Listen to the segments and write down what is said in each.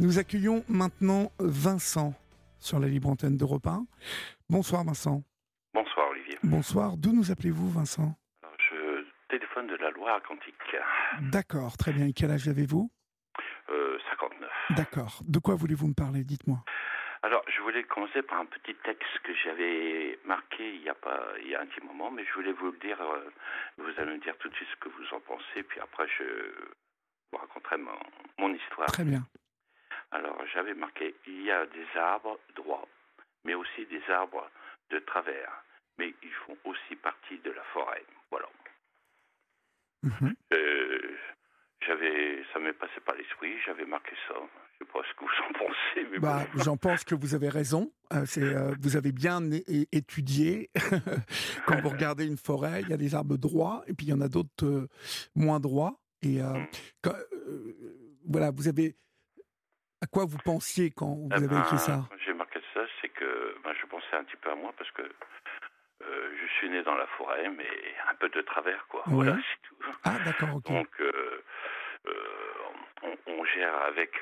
Nous accueillons maintenant Vincent sur la libre antenne d'Europe 1. Bonsoir Vincent. Bonsoir Olivier. Bonsoir. D'où nous appelez-vous Vincent? Alors, Je téléphone de la Loire-Atlantique. D'accord, très bien. Et quel âge avez-vous? Euh, 59. D'accord. De quoi voulez-vous me parler? Dites-moi. Alors, je voulais commencer par un petit texte que j'avais marqué il y a pas, il y a un petit moment, mais je voulais vous le dire. euh, vous allez me dire tout de suite ce que vous en pensez, puis après je vous raconterai mon, mon histoire. Très bien. Alors, j'avais marqué il y a des arbres droits, mais aussi des arbres de travers, mais ils font aussi partie de la forêt. Voilà. Mhm. Euh, j'avais, ça m'est passé par l'esprit, j'avais marqué ça. Je sais pas ce que vous en pensez, mais Bah, bon. J'en pense que vous avez raison. Euh, c'est, euh, vous avez bien étudié. Quand vous regardez une forêt, il y a des arbres droits et puis il y en a d'autres moins droits. Et Mm. quand- voilà, vous avez. À quoi vous pensiez quand vous Eh avez ben, écrit ça quand J'ai marqué ça, c'est que ben, je pensais un petit peu à moi parce que euh, je suis né dans la forêt, mais un peu de travers, quoi. Ouais. Voilà, c'est tout. Ah, d'accord, ok. Donc, euh, euh, on, on gère avec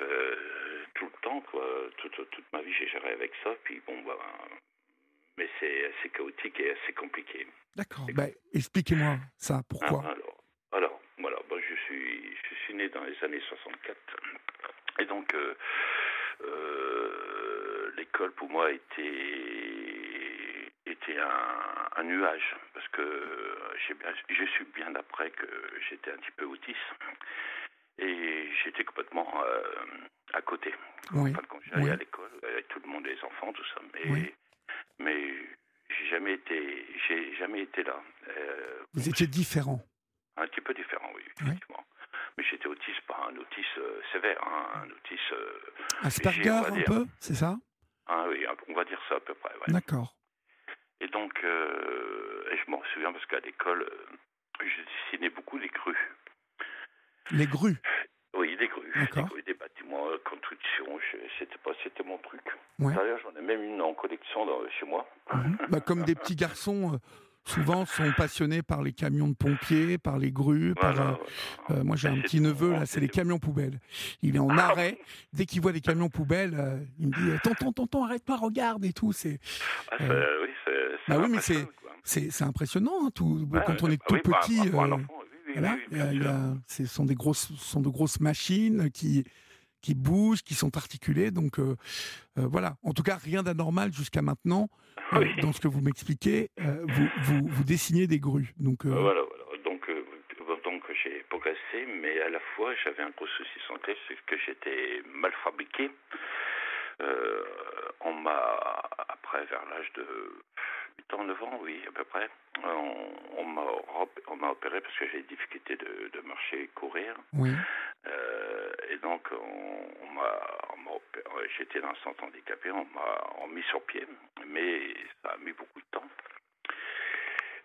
tout le temps, quoi. Toute, toute ma vie, j'ai géré avec ça. Puis bon, ben, mais c'est assez chaotique et assez compliqué. D'accord. Bah, Expliquez-moi ça. Ah, Pourquoi alors, alors, voilà, ben, je suis, je suis né dans les années 64. Et donc, euh, euh, l'école pour moi était, était un, un nuage, parce que j'ai su bien après que j'étais un petit peu autiste. Et j'étais complètement euh, à côté. Oui. Enfin, quand j'allais Oui. à l'école, avec tout le monde, les enfants, tout ça. Mais, Oui. mais j'ai jamais été, j'ai jamais été là. Vous étiez différent. un petit peu différent, oui, effectivement. Mais j'étais autiste, euh, sévère, hein, un autiste. euh, Asperger, un peu, c'est ça? Ah oui, on va dire ça à peu près. ouais. D'accord. Et donc, euh, et je m'en souviens parce qu'à l'école, je dessinais beaucoup des crues. Les grues? Oui, des crues. Des, des bâtiments, construction, c'était pas, c'était mon truc. Ouais. D'ailleurs, j'en ai même une en collection dans- chez moi. Mhm. Bah, comme des petits garçons, souvent sont passionnés par les camions de pompiers, par les grues. Par, Voilà, euh, euh, moi, j'ai un petit neveu, là, c'est les camions poubelles. Il est en Ah arrêt. Dès qu'il voit les camions poubelles, euh, il me dit Tonton, tonton, arrête pas, regarde et tout. C'est Ah, euh, c'est- oui, c'est, bah oui, mais c'est- c'est c'est impressionnant, hein, tout, Ouais, quand on est bah tout oui, par- petit. voilà, oui, a- a- ce sont des grosses, ce sont de grosses machines qui qui bougent, qui sont articulées. Donc euh, euh, voilà. En tout cas, rien d'anormal jusqu'à maintenant. Euh, Oui. dans ce que vous m'expliquez, vous, vous, vous dessinez des grues. Donc, Voilà, voilà. Donc, donc j'ai progressé, mais à la fois j'avais un gros souci santé, c'est que j'étais mal fabriqué. On m'a, après, vers l'âge de 8 ans, 9 ans, oui, à peu près, on, on m'a op- on m'a opéré parce que j'ai des difficultés de, de marcher et courir. oui. Euh, et donc, on, on m'a, euh, j'étais dans un centre handicapé, on m'a mis sur pied, mais ça a mis beaucoup de temps.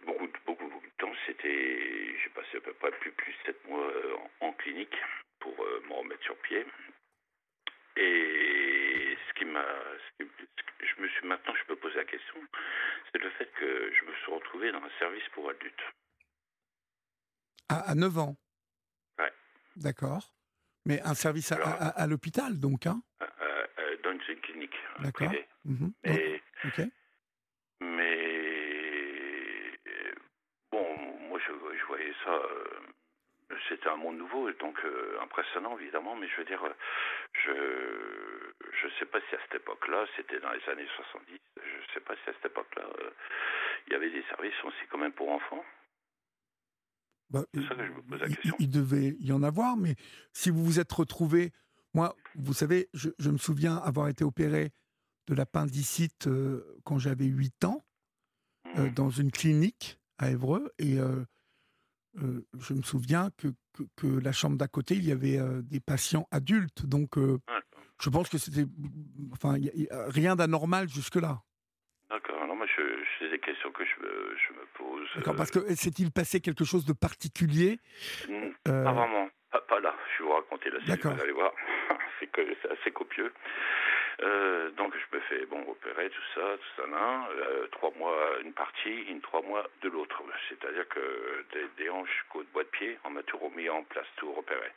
Beaucoup, beaucoup, beaucoup de temps. C'était, j'ai passé à peu près plus, plus de 7 mois euh, en, en clinique pour euh, me remettre sur pied. Et ce qui m'a, je me suis maintenant, je me pose la question, c'est le fait que je me suis retrouvé dans un service pour adultes. À, à 9 ans. Ouais. D'accord. Mais un service à, Alors- à- à l'hôpital, donc, hein euh, euh, dans une clinique euh, D'accord. Mhm. Mais, Ok. Mais euh, bon, moi je, je voyais ça, euh, c'était un monde nouveau, donc euh, impressionnant évidemment, mais je veux dire, euh, je je sais pas si à cette époque-là, c'était dans les années 70, je sais pas si à cette époque-là, euh, il y avait des services aussi quand même pour enfants. Bah, C'est ça que je me pose la il- question. Il, devait y en avoir, mais si vous vous êtes retrouvé, moi, vous savez, je, je me souviens avoir été opéré de l'appendicite euh, quand j'avais 8 ans, euh, Mhm. dans une clinique à Évreux, et euh, je me souviens que, que, que la chambre d'à côté, il y avait des patients adultes, donc Ouais. je pense que c'était, enfin, il y a- il y a rien d'anormal jusque-là. D'accord, non, moi je, c'est des questions que je me, je me pose. D'accord, euh, parce que s'est-il passé quelque chose de particulier Mm, euh, Pas vraiment, pas, pas là. Je vais vous raconter la D'accord. vous allez voir. c'est que c'est assez copieux. Euh, donc je me fais bon opérer tout ça, tout ça là. Euh, trois mois une partie, une trois mois de l'autre. C'est-à-dire que des, des hanches jusqu'au bois de pied, on m'a tout remis en place, tout repéré,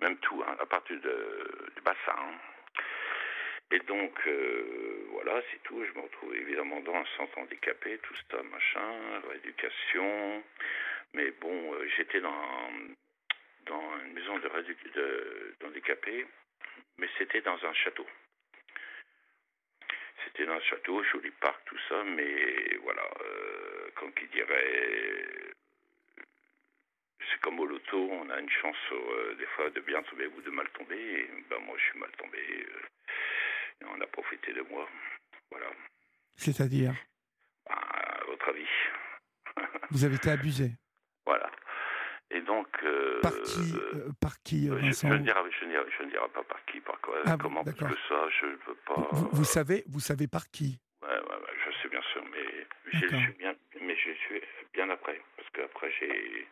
même tout, hein, à partir de, du bassin. hein. Et donc, euh, voilà, c'est tout. Je me retrouve évidemment dans un centre handicapé, tout ça, machin, rééducation. Mais bon, euh, j'étais dans, dans une maison de, handicapés, mais c'était dans un château. C'était dans un château, joli parc, tout ça, mais voilà, euh, comme qui dirait, c'est comme au loto, on a une chance euh, des fois de bien tomber ou de mal tomber. Ben moi, je suis mal tombé. Et on a profité de moi. Voilà. C'est-à-dire ben, À votre avis. Vous avez été abusé Voilà. Et donc. Euh, par qui, euh, par qui Vincent je, je, ne dirai, je, ne dirai, pas par qui, par quoi, ah, comment, parce que ça, je ne veux pas. Vous, vous, savez, vous savez par qui ouais, ouais, ouais, je sais bien sûr, mais je, suis bien, mais je suis bien après, parce qu'après j'ai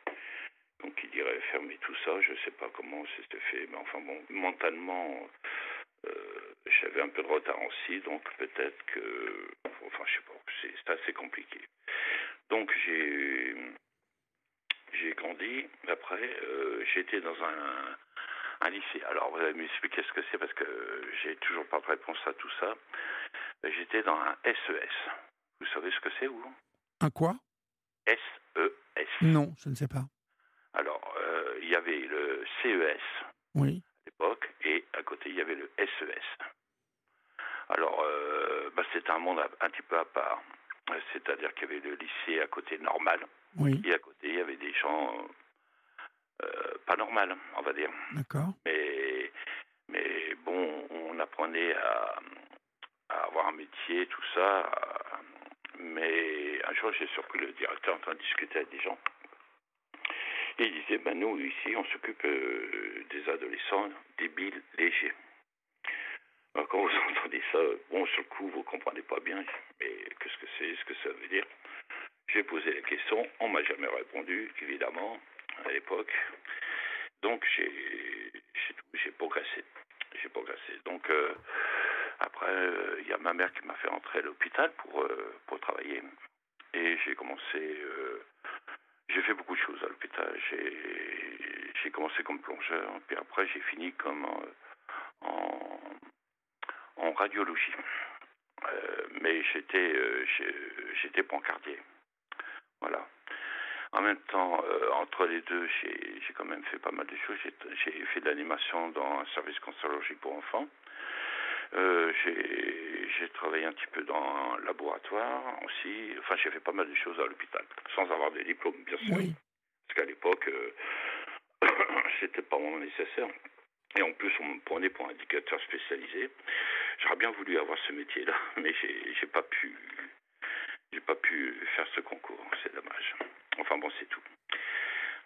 donc il dirait fermer tout ça, je ne sais pas comment c'était fait, mais enfin bon, mentalement, euh, j'avais un peu de retard aussi, donc peut-être que, enfin je sais pas, c'est assez compliqué. Donc j'ai j'ai grandi. Après, euh, j'étais dans un, un, lycée. Alors, vous allez m'expliquer ce que c'est parce que j'ai toujours pas de réponse à tout ça. J'étais dans un SES. Vous savez ce que c'est, vous? Un quoi? SES. Non, je ne sais pas. Alors, euh, il y avait le CES oui. Et à côté, il y avait le SES. Alors, euh, bah, c'était un monde un petit peu à part. C'est-à-dire qu'il y avait le lycée à côté normal, oui. et à côté, il y avait des gens euh, pas normaux, on va dire. D'accord. Mais, mais bon, on apprenait à, à avoir un métier, tout ça. mais un jour, j'ai surpris le directeur en train de discuter avec des gens. Et il disait, ben nous, ici, on s'occupe euh, des adolescents débiles, légers. Quand vous entendez ça, bon, sur le coup, vous ne comprenez pas bien, mais qu'est-ce que c'est, ce que ça veut dire? J'ai posé la question, on m'a jamais répondu, évidemment, à l'époque. Donc, j'ai, j'ai progressé. J'ai progressé. Donc, euh, après, euh, il y a ma mère qui m'a fait entrer à l'hôpital pour, pour travailler. Et j'ai commencé j'ai fait beaucoup de choses à l'hôpital. J'ai commencé comme plongeur, puis après j'ai fini comme en, en, radiologie. Euh, mais j'étais euh, j'étais pancardier. Voilà. En même temps, euh, entre les deux, j'ai quand même fait pas mal de choses. J'ai fait de l'animation dans un service cancérologique pour enfants. Euh, j'ai travaillé un petit peu dans un laboratoire aussi. Enfin, j'ai fait pas mal de choses à l'hôpital, sans avoir des diplômes, bien sûr. Parce qu'à l'époque, euh, c'était pas vraiment nécessaire. Et en plus, on me prenait pour indicateur spécialisé. J'aurais bien voulu avoir ce métier-là, mais j'ai pas pu. J'ai pas pu faire ce concours, c'est dommage. Enfin bon, c'est tout.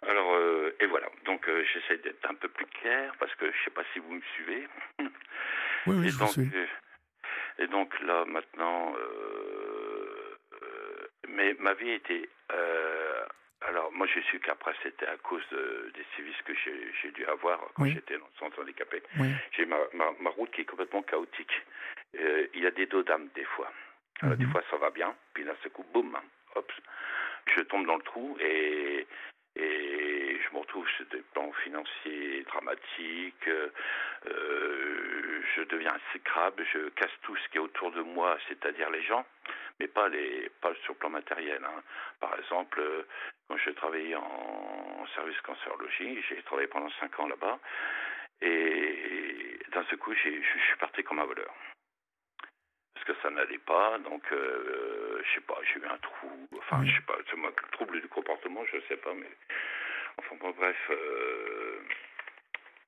Alors, euh, et voilà. Donc, euh, j'essaie d'être un peu plus clair parce que je sais pas si vous me suivez. Oui, oui, et, donc, suis. Euh, et donc là, maintenant, euh, euh, mais ma vie était. alors, moi, j'ai su qu'après, c'était à cause des services que j'ai dû avoir quand j'étais dans le centre handicapé. J'ai ma, ma, route qui est complètement chaotique. il y a des dos d'âme, des fois. Alors, Des mhm. fois, ça va bien, puis ce coup, boum, hop, je tombe dans le trou et et je me retrouve sur des plans financiers dramatiques, euh, je deviens exécrable, je casse tout ce qui est autour de moi, c'est-à-dire les gens, mais pas, les, pas sur le plan matériel. Hein. Par exemple, quand je travaillais en, service cancérologie, j'ai travaillé pendant cinq ans là-bas, et d'un seul coup, je suis parti comme un voleur parce que ça n'allait pas. Donc, euh, je sais pas, j'ai eu un trou. Enfin, je sais pas, c'est moi, trouble du comportement, je sais pas, mais enfin bon, bref. Euh,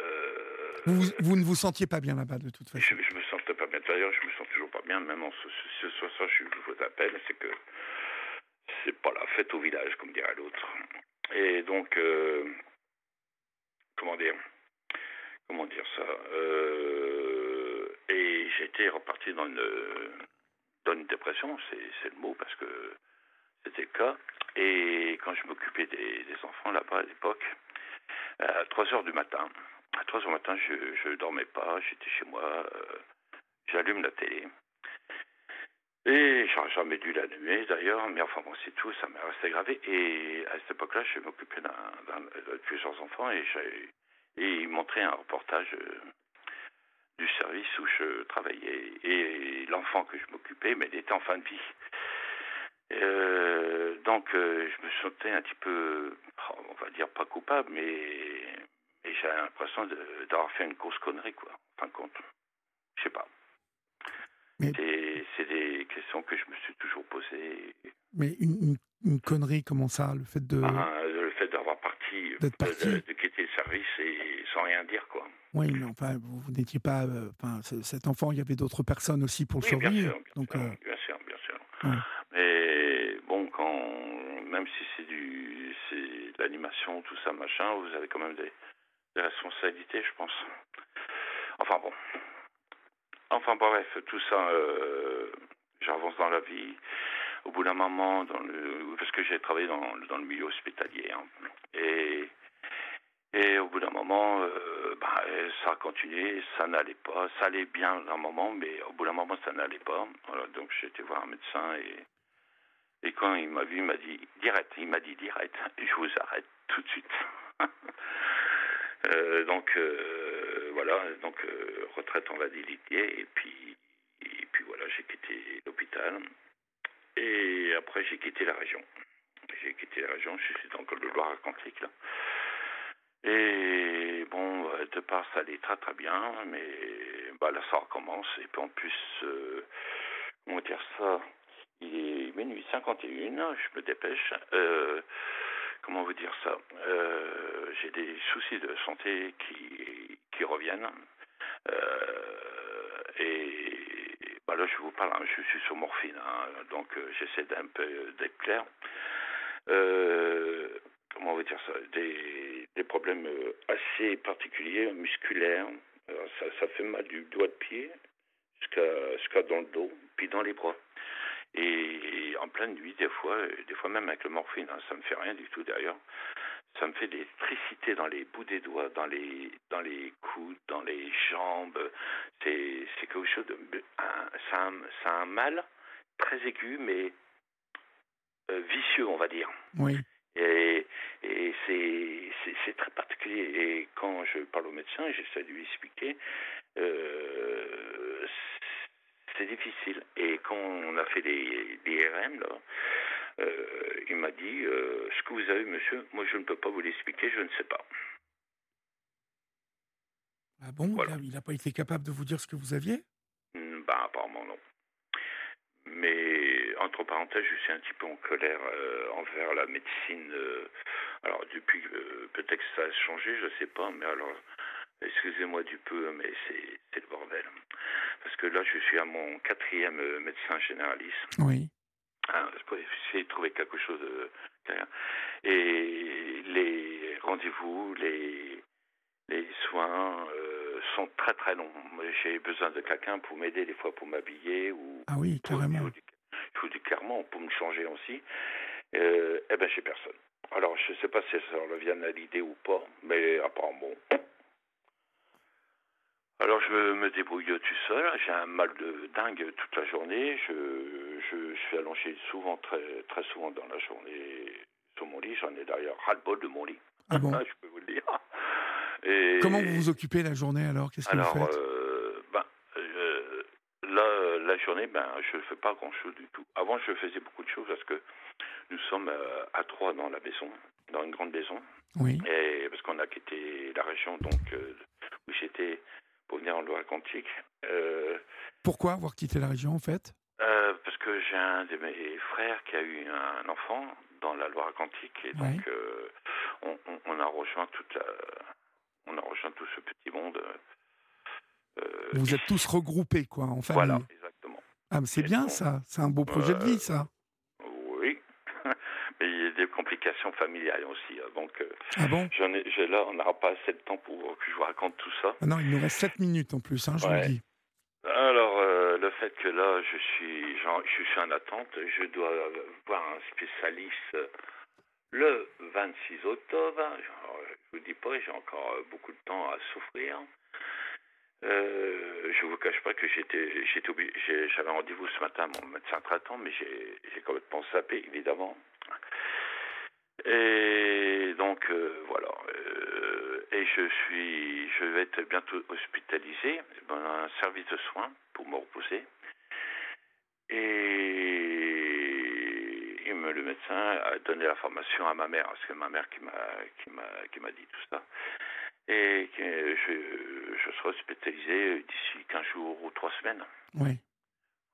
euh, vous, vous, ne vous sentiez pas bien là-bas de toute façon. Je, je me sentais pas bien. D'ailleurs, je me sens toujours pas bien, même en ce, ce, ce soir, je vous appelle, c'est que c'est pas la fête au village, comme dirait l'autre. Et donc, comment dire, comment dire ça et j'étais reparti dans une, dans une dépression, c'est le mot, parce que c'était le cas. Et quand je m'occupais des, des, enfants là-bas à l'époque, à 3 heures du matin, à 3 heures du matin, je ne dormais pas, j'étais chez moi, euh, j'allume la télé. Et j'aurais jamais dû l'allumer d'ailleurs, mais enfin bon, c'est tout, ça m'est resté gravé. Et à cette époque-là, je m'occupais de plusieurs enfants et, et ils montraient un reportage euh, du service où je travaillais. Et l'enfant que je m'occupais, mais il était en fin de vie. Euh, donc, euh, je me sentais un petit peu, on va dire pas coupable, mais, mais j'ai l'impression d'avoir fait une grosse connerie, quoi. En fin de compte. Je sais pas. C'est des questions que je me suis toujours posées. Mais une, une, connerie, comment ça Le fait de. Ah, le fait d'avoir parti, de, de, quitter le service et sans rien dire, quoi. Oui, mais enfin, vous, n'étiez pas. Euh, enfin, cet enfant, il y avait d'autres personnes aussi pour le oui, surveiller. Bien sûr, bien, donc, sûr, bien sûr, bien sûr. Mais bon, quand même si c'est du, c'est de l'animation, tout ça, machin, vous avez quand même des, des responsabilités, je pense. Enfin bon. Enfin bref, tout ça, euh, j'avance dans la vie. Au bout d'un moment, dans le, parce que j'ai travaillé dans, dans, le milieu hospitalier, hein, et, et au bout d'un moment, euh, ça a continué, ça n'allait pas, ça allait bien un moment, mais au bout d'un moment, ça n'allait pas. Voilà, donc j'ai été voir un médecin et, et quand il m'a vu, il m'a dit direct, il m'a dit direct, je vous arrête tout de suite. euh, donc euh, voilà, donc euh, retraite en validité et puis et puis voilà, j'ai quitté l'hôpital et après j'ai quitté la région. J'ai quitté la région, je suis dans le Loire-Atlantique là. Et bon, euh, de part ça allait très très bien, mais bah là ça recommence et puis en plus, euh, comment dire ça, il est minuit 51, je me dépêche. Euh, comment vous dire ça? J'ai des soucis de santé qui, qui reviennent. Et bah là, je vous parle, hein, je suis sur morphine, hein, donc j'essaie d'un peu d'être clair. comment vous dire ça? Des, des, problèmes assez particuliers, musculaires. Ça, ça, fait mal du doigt de pied jusqu'à jusqu'à dans le dos, puis dans les bras. Et en pleine nuit, des fois, des fois même avec le morphine, hein, ça me fait rien du tout d'ailleurs. Ça me fait des tricités dans les bouts des doigts, dans les, dans les coudes, dans les jambes. C'est, c'est quelque chose de. Un, a, ça un mal très aigu, mais euh, vicieux, on va dire. Oui. Et, et c'est, très particulier. Et quand je parle au médecin, j'essaie de lui expliquer. Euh, c'est difficile. Et quand on a fait des, des RM, là, euh, il m'a dit euh, Ce que vous avez, monsieur, moi je ne peux pas vous l'expliquer, je ne sais pas. Ah bon? Il n'a pas été capable de vous dire ce que vous aviez? Ben, apparemment, non. Mais, entre parenthèses, je suis un petit peu en colère euh, envers la médecine. Euh, alors, depuis, euh, peut-être que ça a changé, je ne sais pas, mais alors, excusez-moi du peu, mais c'est le bordel. Parce que là, je suis à mon quatrième médecin généraliste. Oui. Ah, pour essayer de trouver quelque chose de Et les rendez-vous, les, les soins sont très très longs. J'ai besoin de quelqu'un pour m'aider des fois pour m'habiller ou. Ah oui, carrément. Je vous dis clairement pour me changer aussi. Euh, eh ben, j'ai personne. Alors, je ne sais pas si ça leur vient à l'idée ou pas, mais apparemment, alors je me débrouille tout seul, j'ai un mal de dingue toute la journée, je, je, suis allongé souvent, très, très souvent dans la journée sur mon lit, j'en ai d'ailleurs ras-le-bol de mon lit, ah bon je peux vous le dire. Et... Comment vous vous occupez la journée alors? Qu'est-ce que alors, vous faites? euh, journée, ben, je ne fais pas grand-chose du tout. Avant, je faisais beaucoup de choses parce que nous sommes euh, à trois dans la maison, dans une grande maison. Oui. Et parce qu'on a quitté la région donc euh, où j'étais pour venir en Loire-Atlantique. Euh, Pourquoi avoir quitté la région en fait? Parce que j'ai un de mes frères qui a eu un enfant dans la Loire-Atlantique et donc on, on, on, a rejoint toute la, on a rejoint tout ce petit monde. Vous êtes tous regroupés quoi en famille. Voilà, Ah, c'est bien ça, c'est un beau projet de vie ça il y a des complications familiales aussi. Hein. Donc, euh, ah bon? j'en ai, là, on n'aura pas assez de temps pour que je vous raconte tout ça. Ah non, il nous reste 7 minutes en plus, hein, je vous le dis. Alors, euh, le fait que là, je suis, genre, je suis en attente, je dois voir un spécialiste le 26 octobre. Je vous dis pas, j'ai encore beaucoup de temps à souffrir. Euh, je vous cache pas que j'étais, j'étais j'avais rendez-vous ce matin mon médecin traitant, mais j'ai, j'ai complètement sapé, évidemment. Et donc, euh, voilà. Euh, et je suis, je vais être bientôt hospitalisé dans un service de soins pour me reposer. Et le médecin a donné l'information à ma mère, c'est ma mère qui m'a qui m'a qui m'a dit tout ça. Et que je, je serai hospitalisé d'ici 15 jours ou 3 semaines. Oui.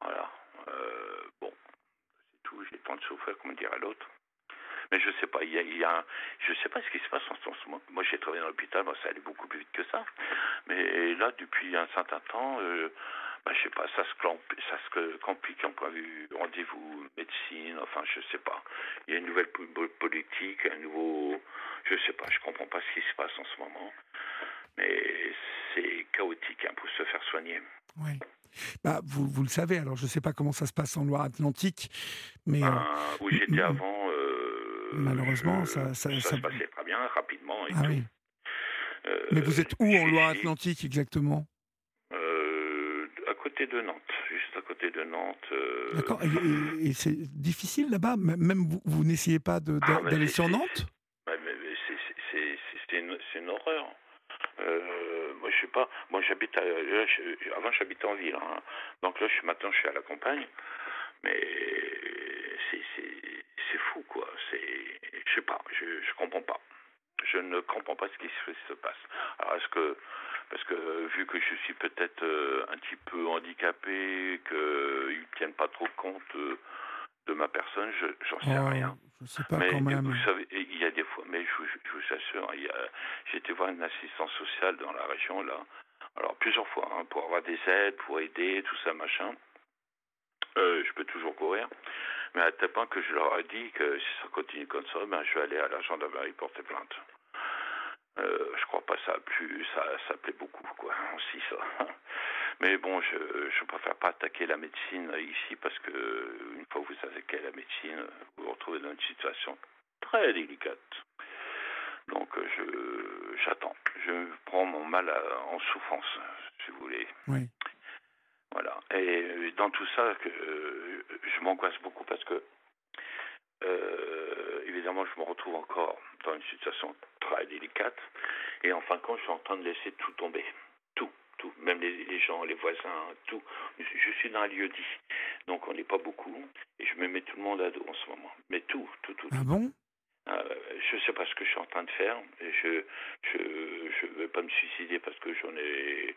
Voilà. Euh, bon, c'est tout. J'ai le temps de souffrir, comme dirait l'autre. Mais je sais pas, il y a, il y a je sais pas ce qui se passe en ce moment. Moi, j'ai travaillé dans l'hôpital, moi, ça allait beaucoup plus vite que ça. Mais là, depuis un certain temps, euh, bah, je sais pas, ça se, ça se complique en point de vue rendez-vous médecine, enfin, je sais pas. Il y a une nouvelle politique, un nouveau, je sais pas, je comprends pas ce qui se passe en ce moment. Mais c'est chaotique hein, pour se faire soigner. Oui. Bah, vous, vous le savez, alors je ne sais pas comment ça se passe en Loire-Atlantique, mais... Ben, où j'étais avant, Malheureusement, ça, ça, se passait très bien, rapidement. Et ah oui. Euh, Mais vous êtes où en Loire-Atlantique exactement? Euh, À côté de Nantes, juste à côté de Nantes. Euh. D'accord. Et, c'est difficile là-bas? Même vous, vous n'essayez pas ah, d'aller sur Nantes? Une, horreur. moi, je sais pas. Moi, j'habite. Avant, j'habitais en ville. Hein. Donc là, je, maintenant, je suis à la campagne. Mais c'est c'est fou, quoi. C'est, je sais pas, je, je comprends pas. Je ne comprends pas ce qui se, passe. Alors, est-ce que, parce que vu que je suis peut-être euh, un petit peu handicapé, qu'ils ne tiennent pas trop compte euh, de ma personne, je, j'en sais oh, rien. Je sais pas mais, quand même. Vous savez, il y a des fois, mais je, je vous assure, j'ai été voir une assistance sociale dans la région, là. Alors, plusieurs fois, hein, pour avoir des aides, pour aider, tout ça, machin. Euh, je peux toujours courir. Mais à tel point que je leur ai dit que si ça continue comme ça, ben, je vais aller à la gendarmerie porter plainte. Euh, je crois pas ça a plu, ça, ça plaît beaucoup, quoi, aussi, ça. Mais bon, je ne préfère pas attaquer la médecine ici parce que une fois que vous attaquez la médecine, vous vous retrouvez dans une situation très délicate. Donc je j'attends. Je prends mon mal en souffrance, si vous voulez. Oui. Voilà. Et dans tout ça, que, euh, je m'angoisse beaucoup parce que, euh, évidemment, je me retrouve encore dans une situation très délicate. Et en fin de compte, je suis en train de laisser tout tomber. Tout. Même les, gens, les voisins, tout. Je suis dans un lieu dit. Donc on n'est pas beaucoup. Et je me mets tout le monde à dos en ce moment. Mais tout, tout, tout. Ah bon? Euh, je ne sais pas ce que je suis en train de faire. Je ne je, je vais pas me suicider parce que j'en ai,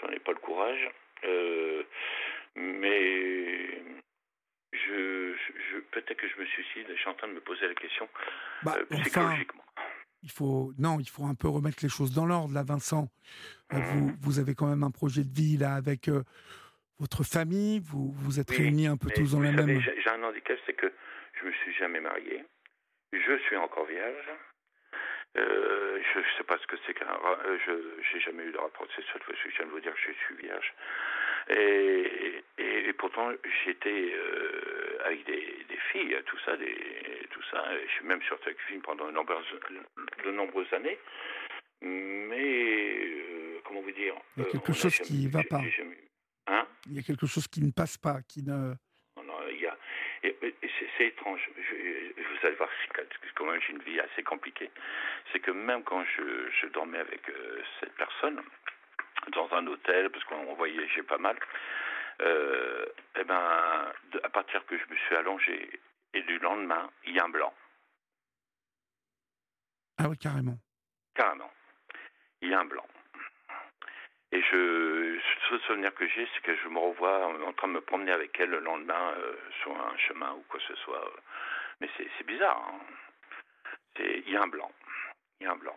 j'en ai pas le courage. Euh, mais je, je peut-être que je me suicide. Je suis en train de me poser la question bah, euh, psychologiquement. Il faut non, il faut un peu remettre les choses dans l'ordre là, Vincent. Euh, vous, mmh. vous avez quand même un projet de vie là avec votre famille. Vous vous êtes réunis un peu tous dans la même. J'ai un handicap, c'est que je me suis jamais marié. Je suis encore vierge. Euh, je ne sais pas ce que c'est qu'un. Euh, je n'ai jamais eu de rapport sexuel, je viens de vous dire que je suis vierge. Et, et, pourtant, j'étais euh, avec des, des, filles, tout ça, des, tout ça. Je suis même avec une fille pendant de nombreuses, de nombreuses années. Mais, comment vous dire Il y a quelque chose qui ne va pas. Hein? Il y a quelque chose qui ne passe pas, qui ne. Non, il y a. c'est étrange. Je, vous allez voir, quand même j'ai une vie assez compliquée. C'est que même quand je, je dormais avec euh, cette personne, dans un hôtel, parce qu'on voyageait pas mal, euh, eh ben, à partir que je me suis allongé, et du lendemain, il y a un blanc. Ah oui, carrément. Carrément. Il y a un blanc. Et je, le seul souvenir que j'ai, c'est que je me revois en train de me promener avec elle le lendemain euh, sur un chemin ou quoi que ce soit. Mais c'est bizarre. Hein. Il y a un blanc. Il y a un blanc.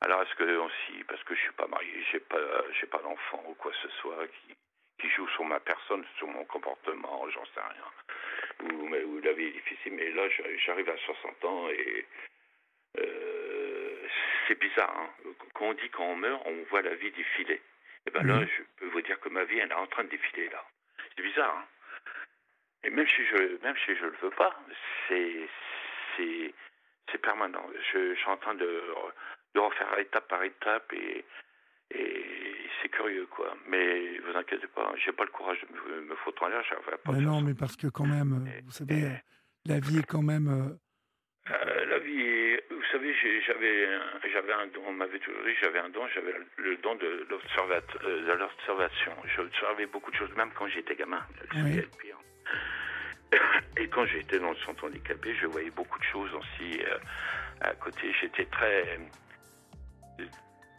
Alors est-ce que aussi, parce que je suis pas marié, j'ai pas, j'ai pas d'enfant ou quoi que ce soit qui, qui joue sur ma personne, sur mon comportement, j'en sais rien. Ou, mais, ou la vie est difficile, mais là j'arrive à 60 ans et euh, c'est bizarre. Hein. Quand on dit qu'on meurt, on voit la vie défiler. Et eh ben là, je peux vous dire que ma vie, elle est en train de défiler là. C'est bizarre. Hein. Et même si je, même si je le veux pas, c'est, c'est, c'est permanent. Je, suis en train de, de refaire étape par étape et, curieux, quoi. Mais vous inquiétez pas, j'ai pas le courage de me, foutre en l'air. Mais non, mais parce que quand même, vous savez, la vie est quand même. Euh, la vie, vous savez, j'avais, j'avais un don, on m'avait toujours dit, j'avais un don, j'avais le don de l'observation. J'observais beaucoup de choses, même quand j'étais gamin. Et quand j'étais dans le centre handicapé, je voyais beaucoup de choses aussi à côté. J'étais très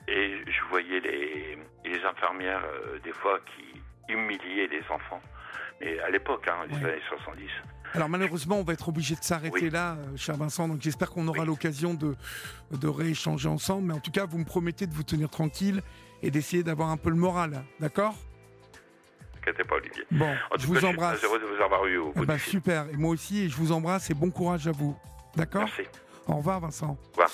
et je voyais les, les infirmières, euh, des fois, qui humiliaient les enfants. Mais à l'époque, hein, les années 70. Alors malheureusement, on va être obligé de s'arrêter là, euh, cher Vincent. Donc j'espère qu'on aura l'occasion de, de rééchanger ensemble. Mais en tout cas, vous me promettez de vous tenir tranquille et d'essayer d'avoir un peu le moral, d'accord? Pas, Olivier. Bon, je vous embrasse. Je suis heureux de vous avoir eu au eh ben, Super. Et moi aussi, et je vous embrasse et bon courage à vous. D'accord? Merci. Au revoir, Vincent. Au revoir.